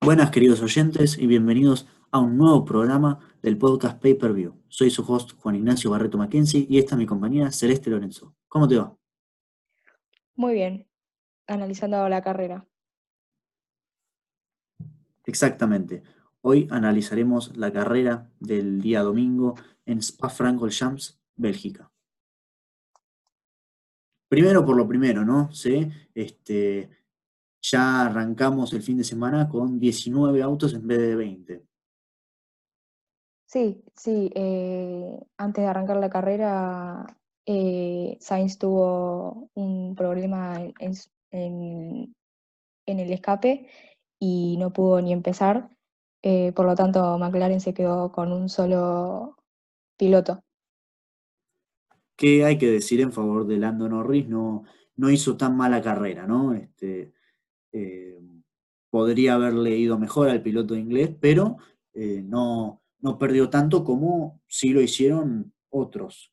Buenas queridos oyentes y bienvenidos a un nuevo programa del podcast Pay Per View. Soy su host Juan Ignacio Barreto Mackenzie y esta es mi compañera Celeste Lorenzo. ¿Cómo te va? Muy bien, analizando la carrera. Exactamente. Hoy analizaremos la carrera del día domingo en Spa-Francorchamps, Bélgica. Primero por lo primero, ¿no? ¿Sí? Este, ya arrancamos el fin de semana con 19 autos en vez de 20. Sí, sí. eh, antes de arrancar la carrera, eh, Sainz tuvo un problema en, en el escape y no pudo ni empezar. eh, por lo tanto, McLaren se quedó con un solo piloto. ¿Qué hay que decir en favor de Lando Norris? No, no hizo tan mala carrera, ¿no? Este, eh, podría haberle ido mejor al piloto inglés, pero eh, no, no perdió tanto como sí lo hicieron otros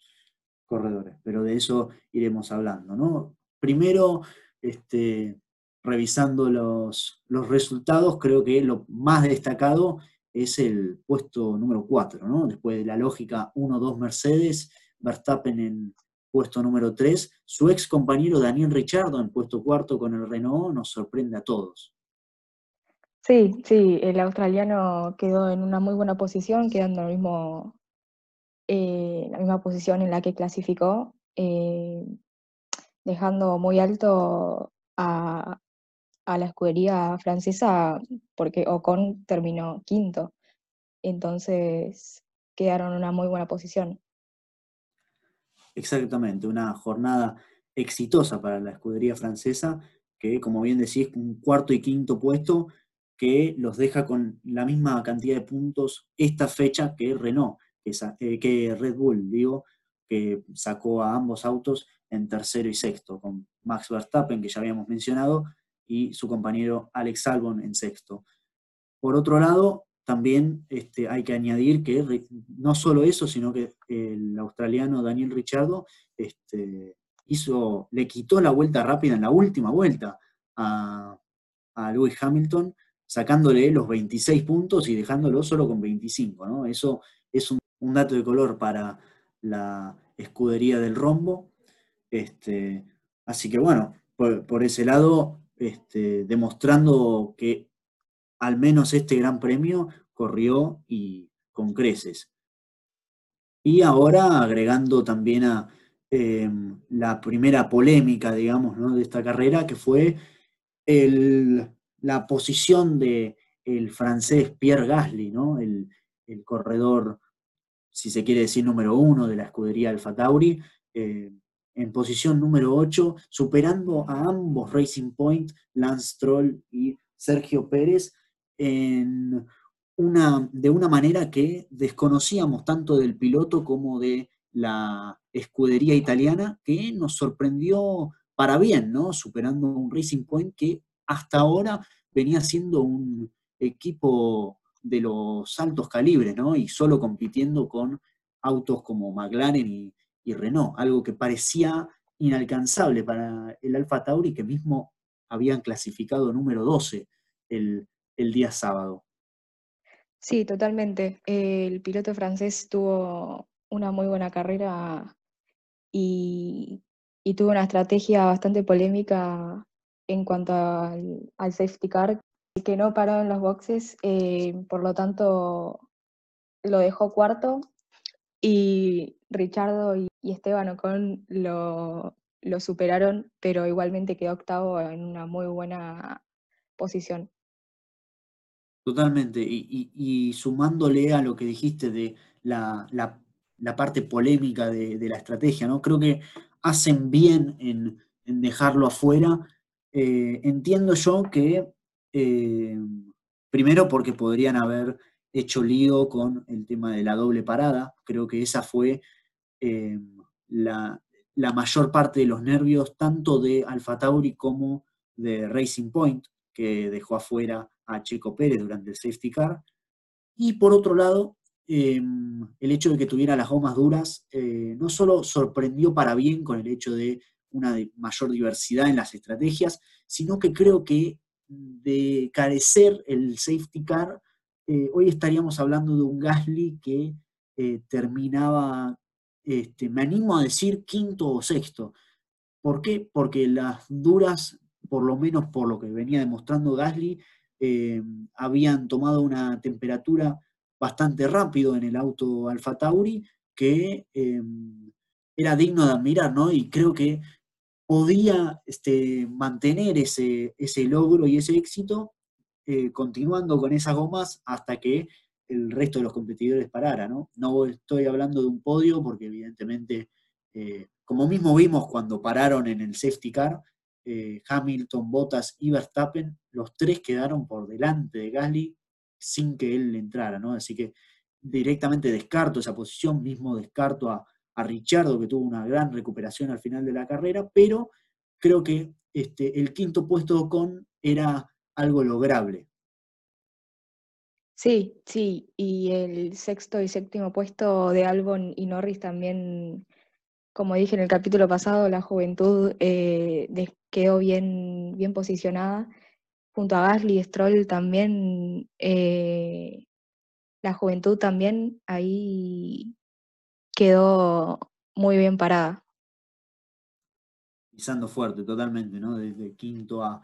corredores, pero de eso iremos hablando, ¿no? Primero, este, revisando los, los resultados, creo que lo más destacado es el puesto número 4, ¿no? Después de la lógica 1-2 Mercedes, Verstappen en puesto número 3, su ex compañero Daniel Ricciardo en puesto cuarto con el Renault nos sorprende a todos. Sí, sí, el australiano quedó en una muy buena posición, quedando en eh, la misma posición en la que clasificó, eh, dejando muy alto a, a la escudería francesa porque Ocon terminó quinto. Entonces quedaron en una muy buena posición. Exactamente, una jornada exitosa para la escudería francesa, que como bien decís, un cuarto y quinto puesto que los deja con la misma cantidad de puntos esta fecha que Renault, que, eh, que Red Bull, digo, que sacó a ambos autos en tercero y sexto, con Max Verstappen, que ya habíamos mencionado, y su compañero Alex Albon en sexto. Por otro lado, también este, hay que añadir que no solo eso, sino que el australiano Daniel Ricciardo este, hizo, le quitó la vuelta rápida en la última vuelta a, Lewis Hamilton, sacándole los 26 puntos y dejándolo solo con 25. ¿no? Eso es un, dato de color para la escudería del rombo. Este, así que bueno, por, ese lado, demostrando que al menos este gran premio corrió y con creces. Y ahora agregando también a eh, la primera polémica, digamos, ¿no? de esta carrera, que fue el- la posición de el francés Pierre Gasly, ¿no? el, el corredor, si se quiere decir, número uno de la escudería Alfa Tauri, eh, en posición número 8, superando a ambos Racing Point, Lance Stroll y Sergio Pérez, en una, de una manera que desconocíamos tanto del piloto como de la escudería italiana, que nos sorprendió para bien, ¿no? Superando un Racing Point que hasta ahora venía siendo un equipo de los altos calibres, ¿no? Y solo compitiendo con autos como McLaren y, y Renault, algo que parecía inalcanzable para el Alfa Tauri, que mismo habían clasificado número 12 el, el día sábado. Sí, totalmente. El piloto francés tuvo una muy buena carrera y, tuvo una estrategia bastante polémica en cuanto al, safety car, que no paró en los boxes, eh, por lo tanto lo dejó cuarto y Richardo y, Esteban Ocon lo superaron, pero igualmente quedó octavo en una muy buena posición. Totalmente, y, sumándole a lo que dijiste de la, la- parte polémica de, la estrategia, ¿no? Creo que hacen bien en, en dejarlo afuera. Eh, entiendo yo que, eh, primero porque podrían haber hecho lío con el tema de la doble parada, creo que esa fue eh, la, la mayor parte de los nervios, tanto de Alfa Tauri como de Racing Point, que dejó afuera a Checo Pérez durante el safety car. Y por otro lado, eh, el hecho de que tuviera las gomas duras eh, no solo sorprendió para bien con el hecho de una mayor diversidad en las estrategias, sino que creo que de carecer el safety car, eh, hoy estaríamos hablando de un Gasly que eh, terminaba, este, me animo a decir, quinto o sexto. ¿Por qué? Porque las duras, por lo menos por lo que venía demostrando Gasly, eh, habían tomado una temperatura bastante rápido en el auto Alfa Tauri que era digno de admirar, ¿no? Y creo que podía este, mantener ese, ese logro y ese éxito eh, continuando con esas gomas hasta que el resto de los competidores parara, ¿no? No estoy hablando de un podio porque evidentemente, eh, como mismo vimos cuando pararon en el safety car, eh, Hamilton, Bottas y Verstappen, los tres quedaron por delante de Gasly sin que él entrara, ¿no? Así que directamente descarto esa posición, mismo descarto a, a Richardo, que tuvo una gran recuperación al final de la carrera, pero creo que este, el quinto puesto con era algo lograble. Sí, sí, y el sexto y séptimo puesto de Albon y Norris también, como dije en el capítulo pasado, la juventud eh, quedó bien, bien posicionada. Junto a Gasly y Stroll también, eh, la juventud también ahí quedó muy bien parada. Pisando fuerte, totalmente, ¿no? Desde quinto a,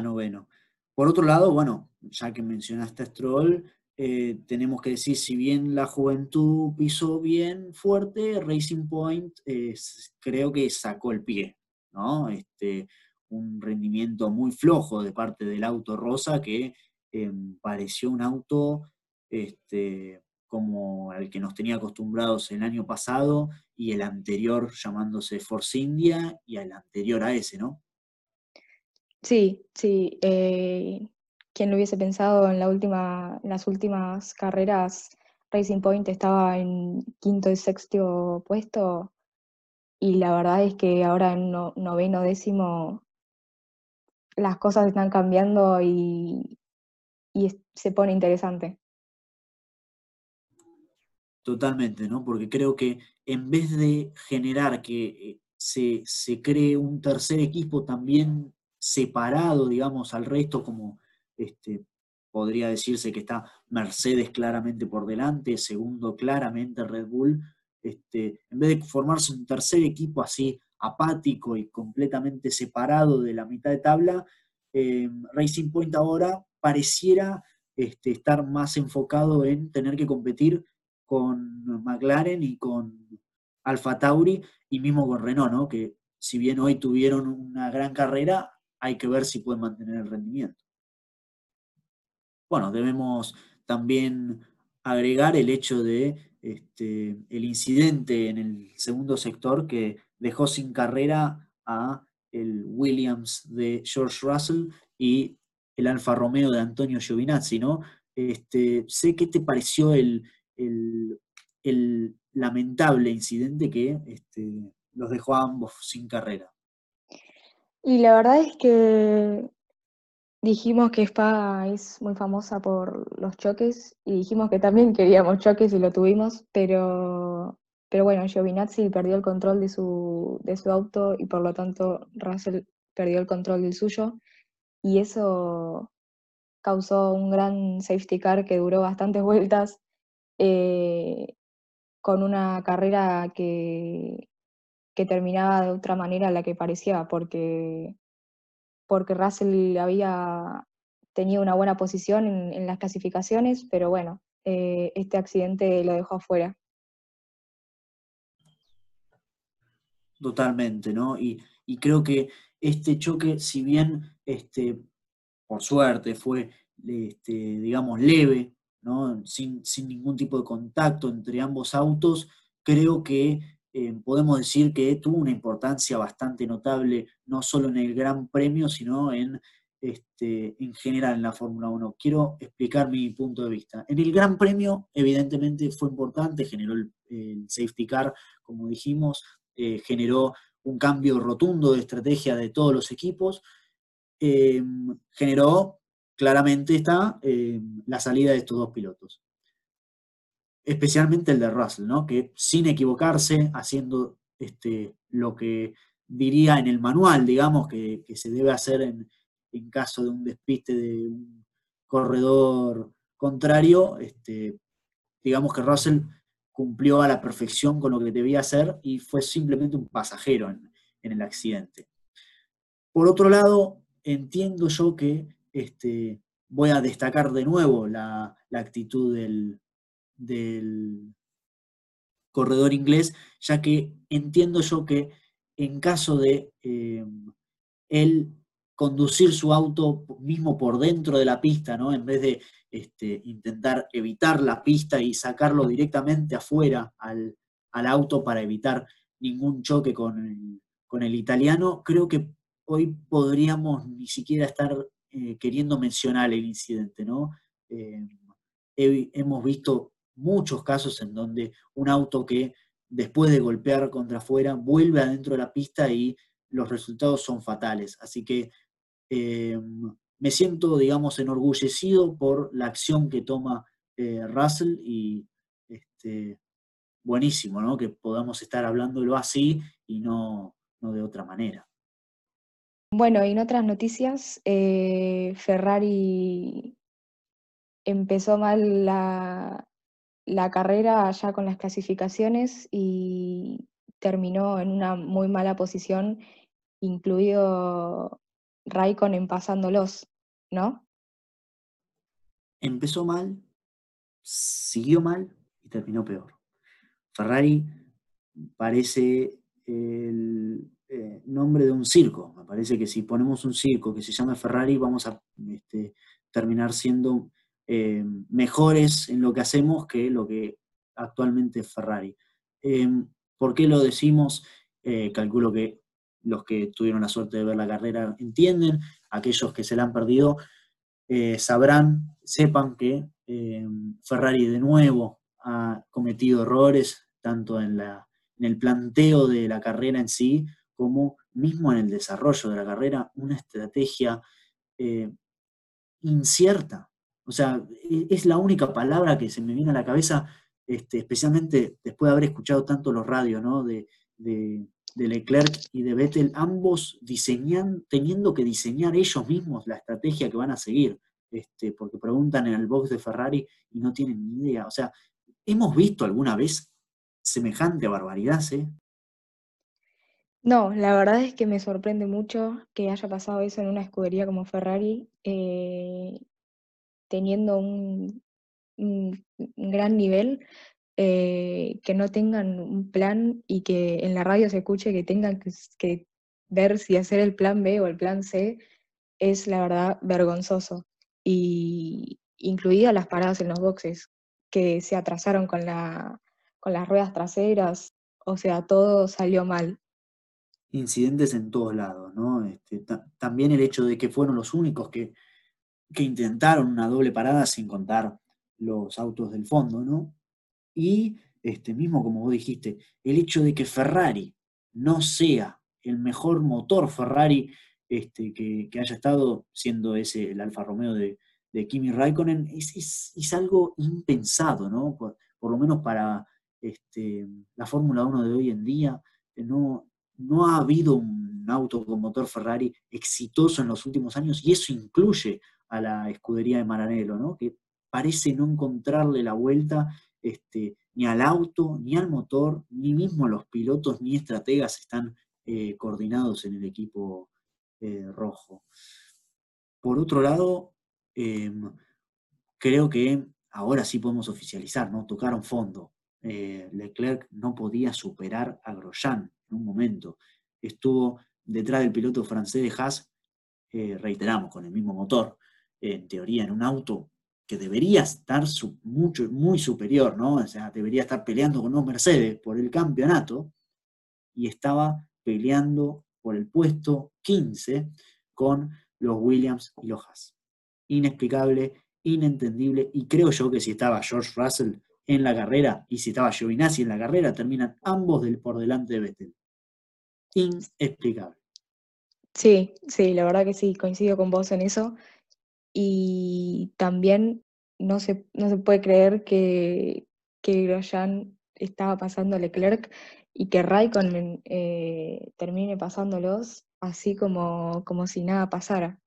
noveno. Por otro lado, bueno, ya que mencionaste a Stroll, eh, tenemos que decir, si bien la juventud pisó bien fuerte, Racing Point creo que sacó el pie, ¿no? Este, un rendimiento muy flojo de parte del auto rosa que em, pareció un auto este, como el que nos tenía acostumbrados el año pasado y el anterior llamándose Force India y el anterior a ese, ¿no? Sí, sí. Eh, ¿Quién lo hubiese pensado en, las últimas carreras? Racing Point estaba en quinto y sexto puesto y la verdad es que ahora en noveno décimo las cosas están cambiando y se pone interesante. Totalmente, ¿no? Porque creo que en vez de generar que eh, se, cree un tercer equipo también separado, digamos, al resto, como este, podría decirse que está Mercedes claramente por delante, segundo claramente Red Bull, este, en vez de formarse un tercer equipo así apático y completamente separado de la mitad de tabla, eh, Racing Point ahora pareciera este, estar más enfocado en tener que competir con McLaren y con Alfa Tauri y mismo con Renault, ¿no? que si bien hoy tuvieron una gran carrera, hay que ver si pueden mantener el rendimiento. Bueno, debemos también agregar el hecho de este, el incidente en el segundo sector que dejó sin carrera a el Williams de George Russell y el Alfa Romeo de Antonio Giovinazzi, ¿no? Este, sé qué te pareció el, el, lamentable incidente que este, los dejó a ambos sin carrera. Y la verdad es que dijimos que Spa es muy famosa por los choques y dijimos que también queríamos choques y lo tuvimos, pero, pero bueno, Giovinazzi perdió el control de su, de su auto y por lo tanto Russell perdió el control del suyo y eso causó un gran safety car que duró bastantes vueltas eh, con una carrera que, que terminaba de otra manera a la que parecía, porque, porque Russell había tenido una buena posición en, las clasificaciones, pero bueno, eh, este accidente lo dejó afuera. Totalmente, ¿no? Y, y, creo que este choque, si bien este, por suerte fue, este, digamos, leve, sin, ningún tipo de contacto entre ambos autos, creo que eh, podemos decir que tuvo una importancia bastante notable, no solo en el Gran Premio, sino en, este, en general en la Fórmula 1. Quiero explicar mi punto de vista. En el Gran Premio, evidentemente, fue importante, generó el, safety car, como dijimos, eh, generó un cambio rotundo de estrategia de todos los equipos, eh, generó claramente está la salida de estos dos pilotos. Especialmente el de Russell, ¿no? que sin equivocarse, haciendo este, lo que diría en el manual, digamos, que, se debe hacer en, en caso de un despiste de un corredor contrario, este, digamos que Russell cumplió a la perfección con lo que debía hacer y fue simplemente un pasajero en, el accidente. Por otro lado, entiendo yo que este, voy a destacar de nuevo la, actitud del, corredor inglés, ya que entiendo yo que en caso de eh, él conducir su auto mismo por dentro de la pista, ¿no? En vez de este, intentar evitar la pista y sacarlo directamente afuera al, auto para evitar ningún choque con el, italiano, creo que hoy podríamos ni siquiera estar eh, queriendo mencionar el incidente, ¿no? Eh, hemos visto muchos casos en donde un auto que después de golpear contra afuera vuelve adentro de la pista y los resultados son fatales. Así que eh, me siento, digamos, enorgullecido por la acción que toma eh, Russell y este, buenísimo, ¿no? Que podamos estar hablándolo así y no, de otra manera. Bueno, y en otras noticias, eh, Ferrari empezó mal la, la carrera ya con las clasificaciones y terminó en una muy mala posición, incluido Raikkonen pasándolos, ¿no? Empezó mal, siguió mal y terminó peor. Ferrari parece el eh, nombre de un circo. Me parece que si ponemos un circo que se llama Ferrari, vamos a este, terminar siendo eh, mejores en lo que hacemos que lo que actualmente es Ferrari. Eh, ¿Por qué lo decimos? calculo que los que tuvieron la suerte de ver la carrera entienden, aquellos que se la han perdido eh, sabrán, sepan que eh, Ferrari de nuevo ha cometido errores, tanto en, el planteo de la carrera en sí, como mismo en el desarrollo de la carrera, una estrategia eh, incierta. O sea, e, es la única palabra que se me viene a la cabeza, este, especialmente después de haber escuchado tanto los radios, ¿no? de, de Leclerc y de Vettel, ambos diseñan, teniendo que diseñar ellos mismos la estrategia que van a seguir, este, porque preguntan en el box de Ferrari y no tienen ni idea. O sea, ¿hemos visto alguna vez semejante barbaridad? ¿sí? No, la verdad es que me sorprende mucho que haya pasado eso en una escudería como Ferrari, eh, teniendo un, gran nivel, eh, que no tengan un plan y que en la radio se escuche que tengan que, ver si hacer el plan B o el plan C, es la verdad vergonzoso. Y incluidas las paradas en los boxes, que se atrasaron con, la, con las ruedas traseras, o sea, todo salió mal. Incidentes en todos lados, ¿no? Este, también el hecho de que fueron los únicos que, que intentaron una doble parada sin contar los autos del fondo, ¿no? Y este, mismo como vos dijiste, el hecho de que Ferrari no sea el mejor motor Ferrari este, que, haya estado siendo ese el Alfa Romeo de, Kimi Raikkonen, es, algo impensado, ¿no? Por, lo menos para este, la Fórmula 1 de hoy en día, no, no ha habido un auto con motor Ferrari exitoso en los últimos años y eso incluye a la escudería de Maranello, ¿no? que parece no encontrarle la vuelta este, ni al auto, ni al motor, ni mismo los pilotos ni estrategas están eh, coordinados en el equipo eh, rojo. Por otro lado, em, creo que ahora sí podemos oficializar, ¿no? Tocaron fondo. Eh, Leclerc no podía superar a Grosjean en un momento. Estuvo detrás del piloto francés de Haas, reiteramos, con el mismo motor, en teoría en un auto que debería estar mucho, muy superior, ¿no? O sea, debería estar peleando con los Mercedes por el campeonato, y estaba peleando por el puesto 15 con los Williams y los Haas. Inexplicable, inentendible, y creo yo que si estaba George Russell en la carrera y si estaba Giovinazzi en la carrera, terminan ambos del, por delante de Vettel. Inexplicable. Sí, sí, la verdad que sí, coincido con vos en eso y también no se, no se puede creer que, que Grosjean estaba pasando a Leclerc y que Raikkonen eh, termine pasándolos así como, como si nada pasara.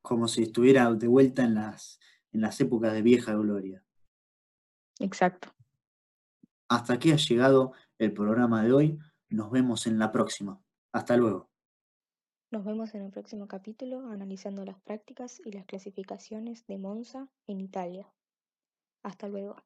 como si estuviera de vuelta en las, en las épocas de vieja gloria. Exacto. Hasta aquí ha llegado el programa de hoy. Nos vemos en la próxima. Hasta luego. Nos vemos en el próximo capítulo analizando las prácticas y las clasificaciones de Monza en Italia. Hasta luego.